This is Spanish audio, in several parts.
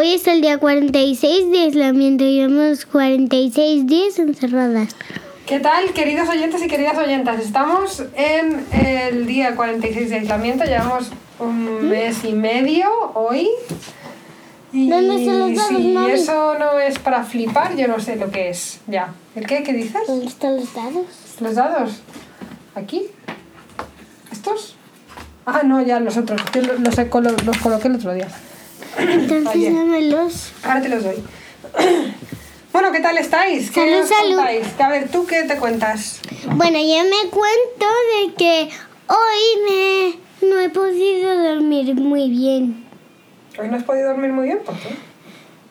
Hoy es el día 46 de aislamiento llevamos 46 días encerradas. ¿Qué tal, queridos oyentes y queridas oyentas? Estamos en el día 46 de aislamiento, llevamos un mes y medio hoy. Y ¿Dónde están los dados, si mami? eso no es para flipar, yo no sé lo que es. Ya. ¿El qué? ¿Qué dices? ¿Dónde están los dados? ¿Los dados? ¿Aquí? ¿Estos? Ah, no, ya los otros. Yo los, los, los coloqué el otro día. Entonces dámelos. Ahora te los doy. Bueno, ¿qué tal estáis? ¿Qué Salud, os salud. contáis? A ver, ¿tú qué te cuentas? Bueno, yo me cuento de que hoy me, no he podido dormir muy bien. ¿Hoy no has podido dormir muy bien? ¿Por qué?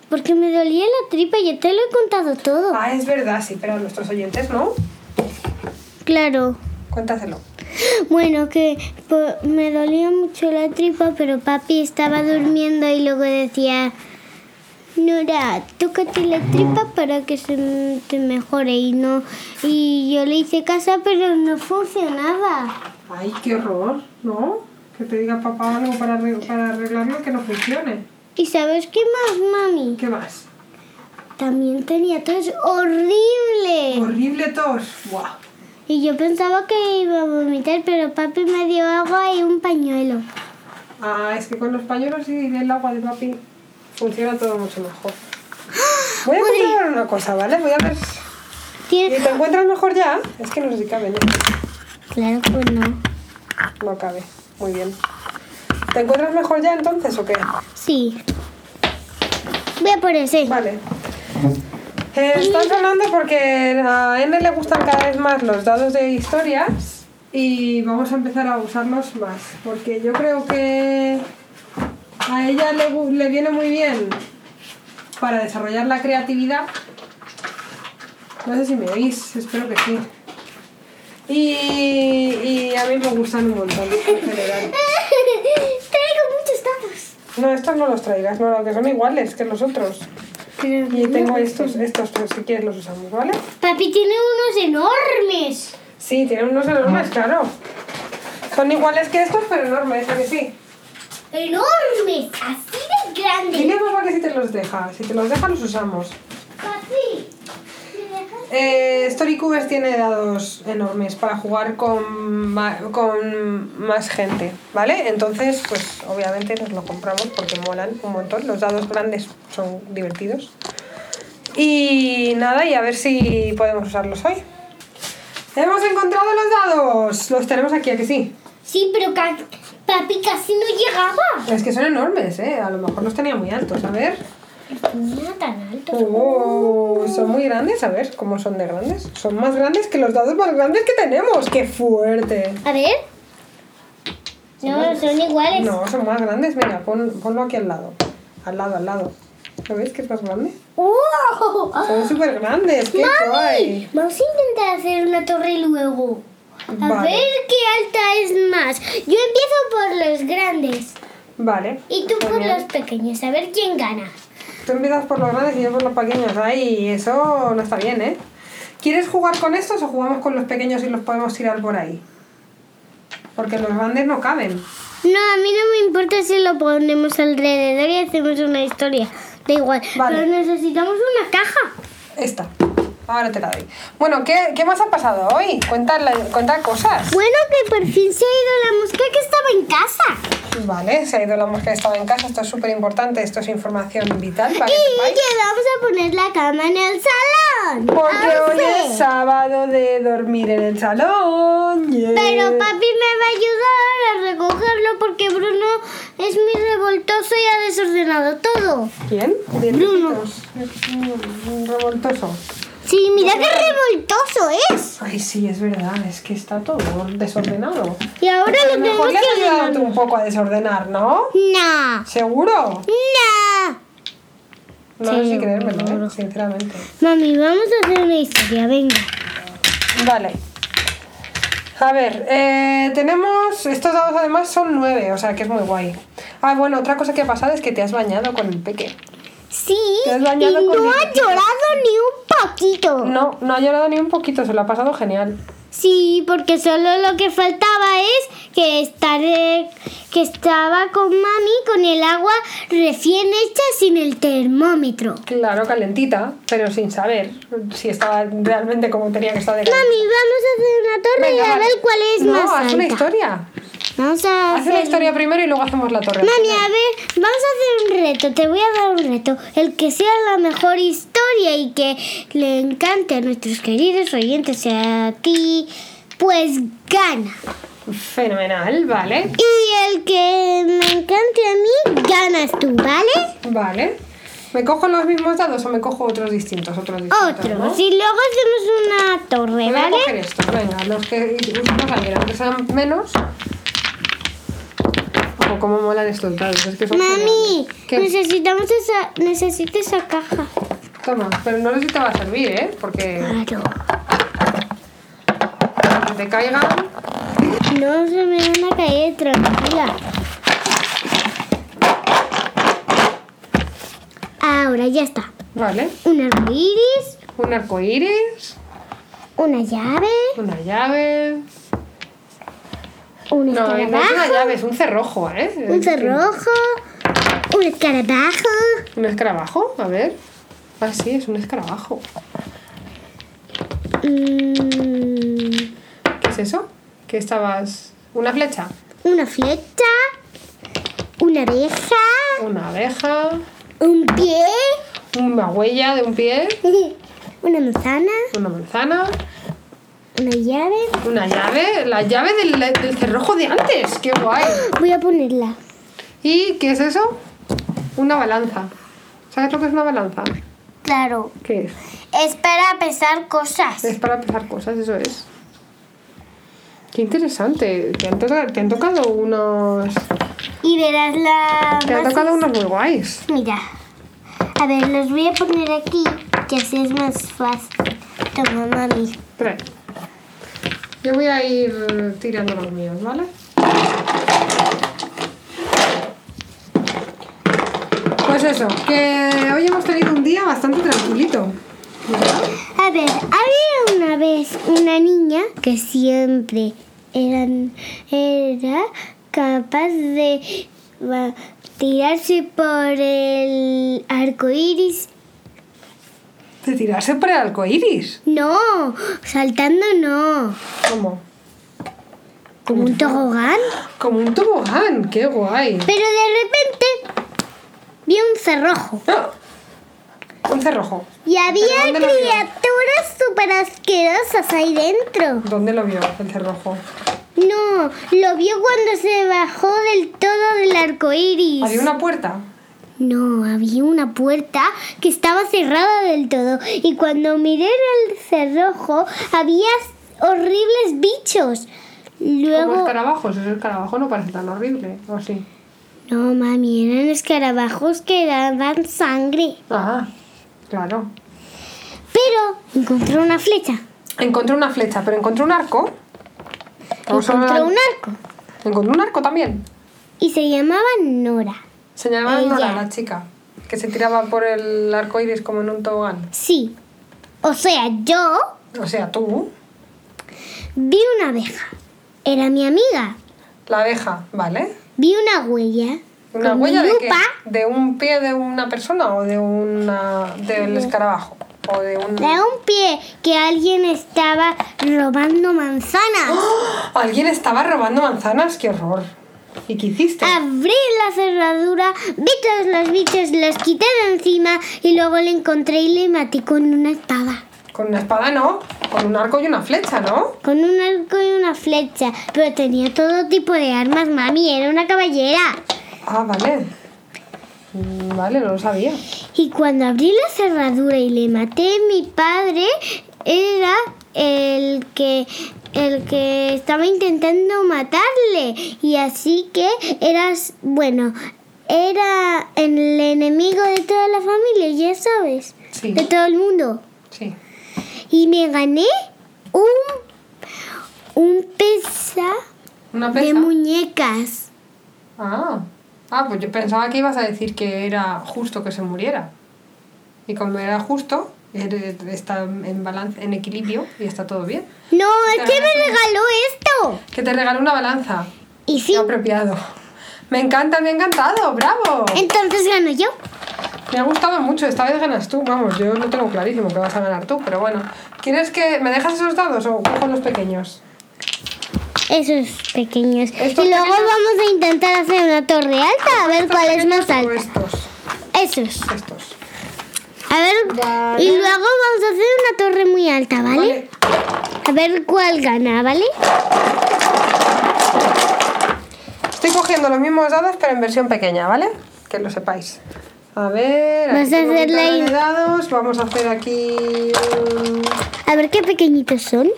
Porque me dolía la tripa, ya te lo he contado todo. Ah, es verdad, sí, pero a nuestros oyentes no. Claro. Cuéntaselo. Bueno, que me dolía mucho la tripa, pero papi estaba durmiendo y luego decía, Nora, tócate la tripa para que se te mejore. Y no, y yo le hice caso, pero no funcionaba. Ay, qué horror, ¿no? Que te diga papá algo para, arre- para arreglarlo que no funcione. ¿Y sabes qué más, mami? ¿Qué más? También tenía tos horrible. Horrible tos. Buah. Y yo pensaba que iba a vomitar, pero papi me dio agua y un pañuelo. Ah, es que con los pañuelos y el agua de papi funciona todo mucho mejor. Voy a comprobar una cosa, ¿vale? Voy a ver. ¿Y te encuentras mejor ya? Es que no sé si cabe, ¿no? Claro que no. No cabe. Muy bien. ¿Te encuentras mejor ya entonces o qué? Sí. Voy a por ese. Vale. Eh, están sonando porque a N le gustan cada vez más los dados de historias y vamos a empezar a usarlos más. Porque yo creo que a ella le, le viene muy bien para desarrollar la creatividad. No sé si me oís, espero que sí. Y, y a mí me gustan un montón en general. Traigo muchos dados. No, estos no los traigas, no, que son iguales que los otros. Pero Y tengo estos, estos pues, si quieres los usamos, ¿vale? Papi tiene unos enormes. Sí, tienen unos enormes, claro. Son iguales que estos, pero enormes, ¿a que sí? Enormes. Así de grandes. Dile a papá que si te los deja. Si te los deja, los usamos. Papi. Eh, Storycubers tiene dados enormes para jugar con, con más gente, ¿vale? Entonces, pues obviamente nos lo compramos porque molan un montón. Los dados grandes son divertidos. Y nada, y a ver si podemos usarlos hoy. ¡Hemos encontrado los dados! Los tenemos aquí, ¿a que sí? Sí, pero papi casi no llegaba. Es que son enormes, ¿eh? A lo mejor los tenía muy altos. A ver. No tan alto. Oh, son muy grandes, a ver cómo son de grandes. Son más grandes que los dados más grandes que tenemos. ¡Qué fuerte! A ver. No, son iguales. No, son más grandes. Mira, pon, ponlo aquí al lado. Al lado, al lado. ¿Lo ves que es más grande? ¡Wow! Son súper grandes. ¡Qué guay! Vamos a intentar hacer una torre luego. A Vale. ver qué alta es más. Yo empiezo por los grandes Vale. y tú por los pequeños. A ver quién gana. Tú empiezas por los grandes y yo por los pequeños. Ay, eso no está bien, ¿eh? ¿Quieres jugar con estos o jugamos con los pequeños y los podemos tirar por ahí? Porque los grandes no caben. No, a mí no me importa si lo ponemos alrededor y hacemos una historia. Da igual. Vale. Pero necesitamos una caja. Esta. Ahora te la doy. Bueno, ¿qué, qué más ha pasado hoy? Cuenta, cuenta cosas. Bueno, que por fin se ha ido la mosca que estaba en casa. Vale, se ha ido la mosca que estaba en casa. Esto es súper importante. Esto es información vital para que Y que vamos a poner la cama en el salón. Porque hoy es sábado de dormir en el salón. yeah. Pero papi me va a ayudar a recogerlo porque Bruno es muy revoltoso y ha desordenado todo. ¿Quién? Bruno. Un revoltoso. Sí, mira qué revoltoso es. Ay, sí, es verdad. Es que está todo desordenado. Y ahora lo mejor tenemos que ayudado tú un poco a desordenar, ¿no? No, ¿Seguro? no. No sé si Seguro. creérmelo, ¿eh? sinceramente. Mami, vamos a hacer una historia, venga. Vale. A ver, eh, tenemos. Estos dados además son nueve, o sea que es muy guay. Ah, bueno, otra cosa que ha pasado es que te has bañado con el peque. Sí, Te has y con no ha llorado ni un poquito. No, no ha llorado ni un poquito, se lo ha pasado genial. Sí, porque solo lo que faltaba es que, estar, que estaba con mami con el agua recién hecha sin el termómetro. Claro, calentita, pero sin saber si estaba realmente como tenía que estar de Mami, vamos a hacer una torre y a ver cuál es no, más haz una historia. Vamos a Haz una hacer... historia primero y luego hacemos la torre. Mami, a ver, vamos a hacer un reto. Te voy a dar un reto. El que sea la mejor historia y que le encante a nuestros queridos oyentes y a ti, pues gana. Fenomenal, vale. Y el que me encante a mí, ganas tú, ¿vale? Vale. ¿Me cojo los mismos dados o me cojo otros distintos? Otros distintos, Otro. ¿no? Y luego hacemos una torre, Voy a ¿vale? coger estos, venga, los que usamos ayer, aunque sean menos. Ojo, cómo molan estos dados, es que son Mami, necesitamos esa, necesito esa caja. Toma, pero no sé si te va a servir, ¿eh? Porque Claro. que te caigan. No se me van a caer, tranquila. Ahora ya está. Vale. Un arco iris, Un arco iris, una llave, una llave. Un No, no es una llave, es un cerrojo, ¿eh? un cerrojo, un escarabajo, ¿Un escarabajo? A ver. Ah, sí, es un escarabajo. mm, ¿Qué es eso? ¿Qué estabas...? ¿Una flecha? una flecha, una abeja, Una abeja, un pie, una huella de un pie, una manzana, una manzana, una llave. una llave, la llave del, del cerrojo de antes, qué guay. Voy a ponerla. ¿Y qué es eso? Una balanza. ¿Sabes lo que es una balanza? Claro. ¿Qué es? Es para pesar cosas. Es para pesar cosas, eso es. Qué interesante. Te han, toca- te han tocado unos... Y verás la Te han tocado unos muy guays. Mira. A ver, los voy a poner aquí, que así es más fácil. Toma, mami. Espera. Yo voy a ir tirando los míos, ¿vale? Pues eso, que hoy hemos tenido un día bastante tranquilito. ¿verdad? A ver, había una vez una niña que siempre eran, era capaz de tirarse por el arco iris. De tirarse por el arco iris. No, saltando no. ¿Cómo? Como un tobogán. Como un tobogán, qué guay. Pero de repente vi un cerrojo. ¡Ah! Un cerrojo. Y había criaturas súper asquerosas ahí dentro. ¿Dónde lo vio el cerrojo? No, lo vio cuando se bajó del todo del arco iris. ¿Había una puerta? No, había una puerta que estaba cerrada del todo. Y cuando miré el cerrojo, había horribles bichos. Como Luego. escarabajos. Ese escarabajo no parece tan horrible, ¿o sí? No, mami, eran escarabajos que daban sangre. Ah, claro. Pero encontré una flecha. Encontré una flecha, pero encontré un arco. Era- un arco. Encontré un arco también. Y se llamaba Nora. Se llamaba Ella. Nora, la chica. Que se tiraba por el arco iris como en un tobogán. Sí. O sea, yo O sea, tú, vi una abeja. Era mi amiga. la abeja, ¿vale? Vi una huella. ¿Una con huella mi de qué? ¿De un pie de una persona o de una del escarabajo? O de un... De un pie que alguien estaba robando manzanas. ¡Oh! Alguien estaba robando manzanas, qué horror. ¿Y qué hiciste? Abrí la cerradura, vi todos los bichos, los quité de encima y luego le encontré y le maté con una espada. Con una espada no, con un arco y una flecha, ¿no? Con un arco y una flecha. Pero tenía todo tipo de armas, mami. Era una caballera. Ah, vale. Vale, no lo sabía. Y cuando abrí la cerradura y le maté, mi padre era el que el que estaba intentando matarle y así que eras bueno era el enemigo de toda la familia ya sabes Sí. de todo el mundo Sí. y me gané un un pesa ¿Una de muñecas Ah. Ah, pues yo pensaba que ibas a decir que era justo que se muriera. Y como era justo, Está en balance, en equilibrio y está todo bien. No, es que me regaló esto. Que te regaló una balanza. Y sí, apropiado. Me encanta, me ha encantado, bravo. entonces gano yo. Me ha gustado mucho, esta vez ganas tú, vamos, yo lo tengo clarísimo que vas a ganar tú, pero bueno. ¿Quieres que me dejas esos dados o cojo los pequeños? Esos pequeños. Estos y luego pequeños- vamos a intentar hacer una torre alta, a ver ¿Estos cuál es más alta. estos? Esos. Estos. A ver, Vale. y luego vamos a hacer una torre muy alta, ¿vale? Vale. A ver cuál gana, ¿vale? Estoy cogiendo los mismos dados, pero en versión pequeña, ¿vale? Que lo sepáis. A ver, Vas a hacer la de dados. Vamos a hacer aquí. un- A ver qué pequeñitos son.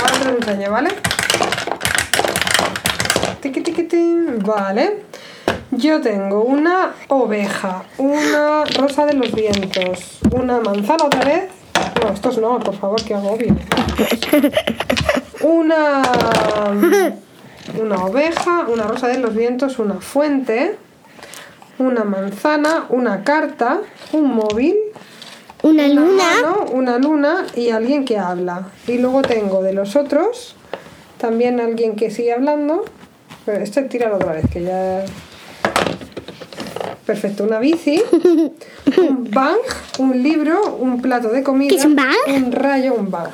Ahora te lo enseño, ¿vale? Tiqui, tiqui. Vale. Yo tengo una oveja, una rosa de los vientos, una manzana otra vez. No, estos no, por favor, que agobio. Una. Una oveja, una rosa de los vientos, una fuente, una manzana, una carta, un móvil, Una luna. mano, una luna y alguien que habla. Y luego tengo de los otros también alguien que sigue hablando. Pero este tíralo otra vez, que ya. Perfecto, una bici, un bang, un libro, un plato de comida, ¿Qué es un bang? un rayo, un bang.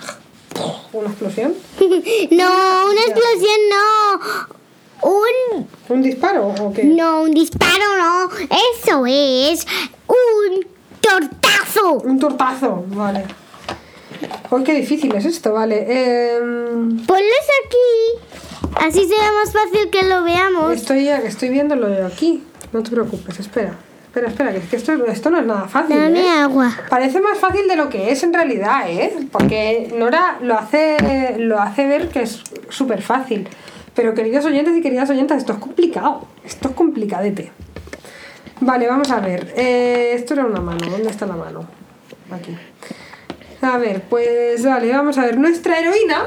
Una explosión, No, una explosión no. Un... un disparo o qué? No, un disparo no. Eso es un tortazo. Un tortazo, vale. Uy, qué difícil es esto, vale. Em, Ponlos aquí. Así será más fácil que lo veamos. Estoy, estoy viéndolo aquí. No te preocupes, espera. Espera, espera, que, es que esto, esto no es nada fácil. Dame ¿eh? agua. Parece más fácil de lo que es en realidad, ¿eh? Porque Nora lo hace, lo hace ver que es súper fácil. Pero queridos oyentes y queridas oyentas, esto es complicado. Esto es complicadete. Vale, vamos a ver. Eh, esto era una mano. ¿Dónde está la mano? Aquí. A ver, pues vale, vamos a ver. Nuestra heroína,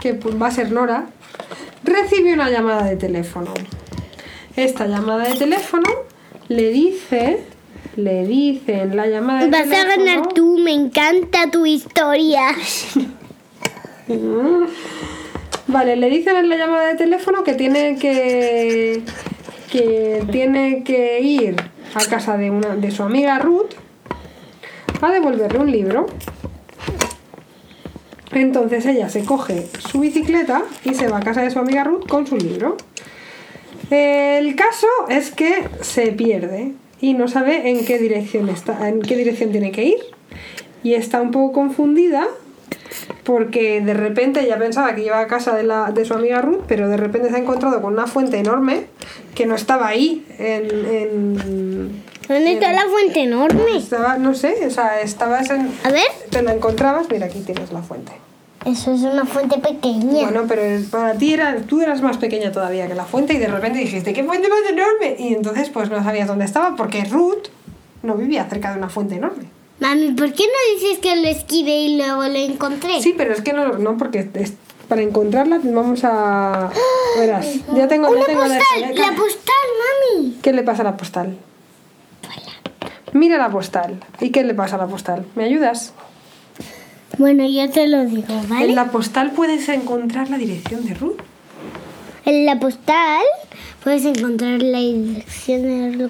que pues, va a ser Nora, recibe una llamada de teléfono. Esta llamada de teléfono le dice, le dice en la llamada de Vas a teléfono... ganar tú, me encanta tu historia. Vale, le dicen en la llamada de teléfono que tiene que que tiene que ir a casa de una de su amiga Ruth a devolverle un libro. Entonces ella se coge su bicicleta y se va a casa de su amiga Ruth con su libro. El caso es que se pierde y no sabe en qué dirección está, en qué dirección tiene que ir. Y está un poco confundida porque de repente ella pensaba que iba a casa de, la, de su amiga Ruth, pero de repente se ha encontrado con una fuente enorme que no estaba ahí. En, en- ¿Dónde está la fuente enorme? estaba, no sé, o sea, estabas en... A ver. Te la encontrabas, mira, aquí tienes la fuente. Eso es una fuente pequeña. Bueno, pero para ti era, tú eras más pequeña todavía que la fuente y de repente dijiste, ¿qué fuente más enorme? Y entonces pues no sabías dónde estaba porque Ruth no vivía cerca de una fuente enorme. Mami, ¿por qué no dices que lo esquivé y luego lo encontré? Sí, pero es que no, no porque es- para encontrarla vamos a... Verás, ya tengo... Una ya tengo postal, ya- la postal, mami. ¿Qué le pasa a la postal? Mira la postal. ¿Y qué le pasa a la postal? ¿Me ayudas? Bueno, yo te lo digo, ¿vale? En la postal puedes encontrar la dirección de Ruth. En la postal puedes encontrar la dirección de...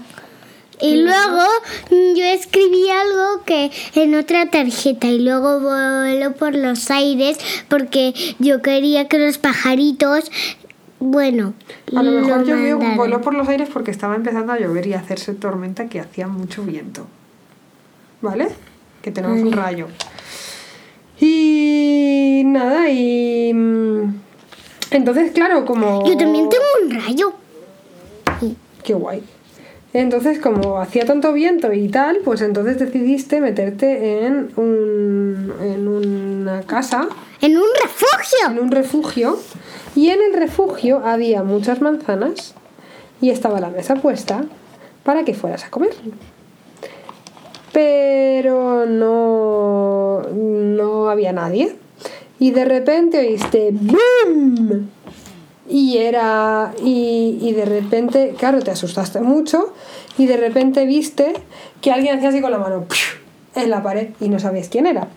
Y luego mm, yo escribí algo que en otra tarjeta y luego voló por los aires porque yo quería que los pajaritos, bueno, A lo mejor llovió, mandaran. voló por los aires porque estaba empezando a llover y a hacerse tormenta que hacía mucho viento. ¿Vale? Que tenemos un rayo. Y nada, y... mm, Entonces, claro, como... Yo también tengo un rayo. Qué guay. Entonces, como hacía tanto viento y tal, pues entonces decidiste meterte en, un, en una casa, En un refugio. en un refugio, y en el refugio había muchas manzanas y estaba la mesa puesta para que fueras a comer. Pero no, no había nadie. Y de repente oíste ¡BOOM! Y era. Y, y de repente, claro, te asustaste mucho y de repente viste que alguien hacía así con la mano en la pared y no sabías quién era.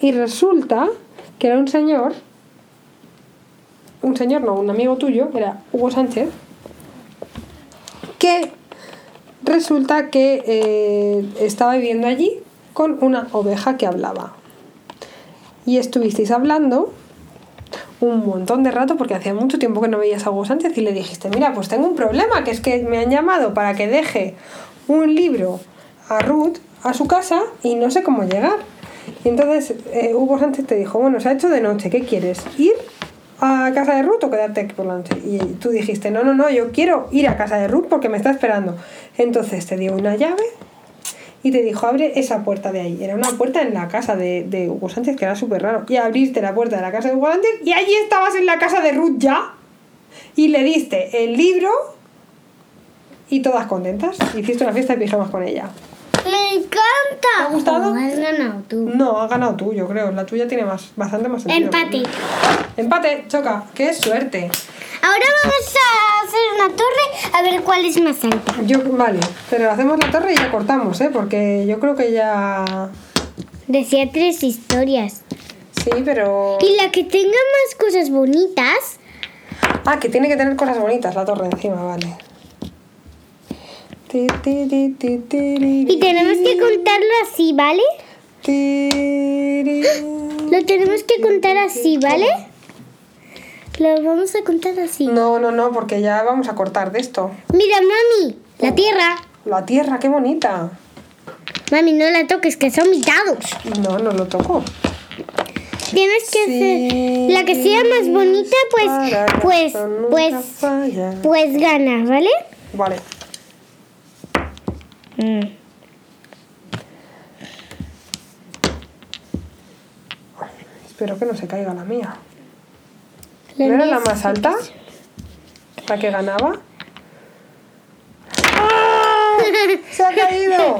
Y resulta que era un señor, un señor no, un amigo tuyo, era Hugo Sánchez, que resulta que eh, estaba viviendo allí con una oveja que hablaba. Y estuvisteis hablando un montón de rato porque hacía mucho tiempo que no veías a Hugo Sánchez y le dijiste, mira, pues tengo un problema, que es que me han llamado para que deje un libro a Ruth a su casa y no sé cómo llegar. Y entonces eh, Hugo Sánchez te dijo, bueno, se ha hecho de noche, ¿qué quieres? ¿Ir a casa de Ruth o quedarte aquí por la noche? Y tú dijiste, no, no, no, yo quiero ir a casa de Ruth porque me está esperando. Entonces te dio una llave y te dijo, abre esa puerta de ahí. Era una puerta en la casa de, de Hugo Sánchez, que era súper raro. Y abriste la puerta de la casa de Hugo Sánchez y allí estabas en la casa de Ruth ya. Y le diste el libro y todas contentas. Hiciste una fiesta de pijamas con ella. ¡Me encanta! ¿Te ha gustado? Oh, has ganado tú. No, has ganado tú, yo creo. La tuya tiene más, bastante más sentido. Empate. Empate, choca. ¡Qué suerte! Ahora vamos a hacer una torre a ver cuál es más alta. Yo, vale, pero hacemos la torre y ya cortamos, ¿eh? Porque yo creo que ya... Decía tres historias. Sí, pero... Y la que tenga más cosas bonitas. Ah, que tiene que tener cosas bonitas la torre encima, vale. Y tenemos que contarlo así, ¿vale? Lo tenemos que contar así, ¿vale? Lo vamos a contar así. No, no, no, porque ya vamos a cortar de esto. Mira, mami, la tierra. La tierra, qué bonita. Mami, no la toques, que son mitados. No, no lo toco. Tienes que hacer la que sea más bonita, pues, pues, pues, pues gana, ¿vale? Vale. Mm. Espero que no se caiga la mía. La ¿No era la más alta? ¿La que ganaba? ¡Ah! ¡Se ha caído!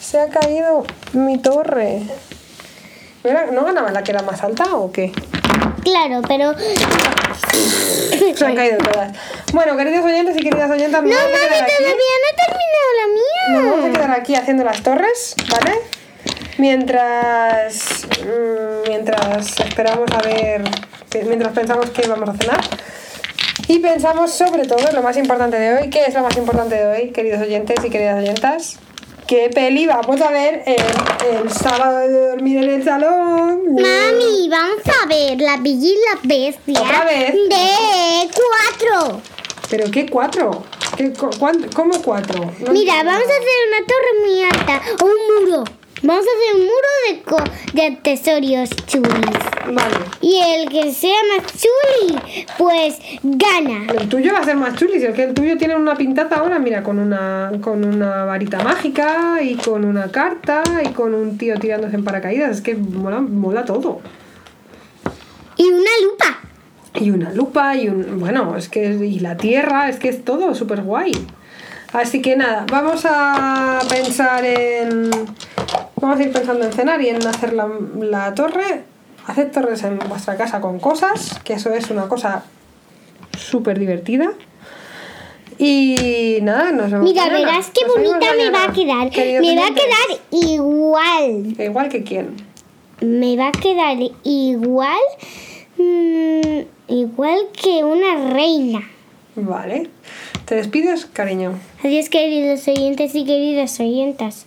Se ha caído mi torre. ¿No, era- ¿No ganaba la que era más alta o qué? Claro, pero Se han caído todas. Bueno, queridos oyentes y queridas oyentas, no, nos mami, todavía no he terminado la Nos mía. vamos a quedar aquí haciendo las torres, ¿vale? Mientras, mm, mientras esperamos a ver, mientras pensamos que vamos a cenar. Y pensamos sobre todo lo más importante de hoy. ¿Qué es lo más importante de hoy, queridos oyentes y queridas oyentas? ¿Qué peli vamos a ver el, el sábado de dormir en el salón? Mami, vamos a ver la Bella y la Bestia ¿Otra vez? de cuatro. ¿Pero qué cuatro? ¿Qué, cu- ¿Cómo cuatro? No Mira, vamos a hacer una torre muy alta o un muro. Vamos a hacer un muro de, co- de accesorios chulis. Vale. Y el que sea más chuli, pues gana. El tuyo va a ser más chuli, si es que el tuyo tiene una pintaza ahora, mira, con una, con una varita mágica y con una carta y con un tío tirándose en paracaídas, es que mola, mola todo. Y una lupa. Y una lupa y un... bueno, es que... y la tierra, es que es todo súper guay. Así que nada, vamos a pensar en... Vamos a ir pensando en cenar y en hacer la, la torre. Haced torres en vuestra casa con cosas, que eso es una cosa súper divertida. Y nada, nos vemos Mira, mañana. verás qué Nos bonita me va a quedar. queridos Me va a quedar igual. Igual que quién. Me va a quedar igual. Mm, igual que una reina. Vale. ¿Te despides, cariño? Adiós, queridos oyentes y queridas oyentas.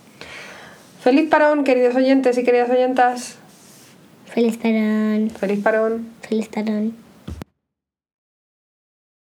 Feliz parón, queridos oyentes y queridas oyentas. Feliz parón. Feliz parón. Feliz parón.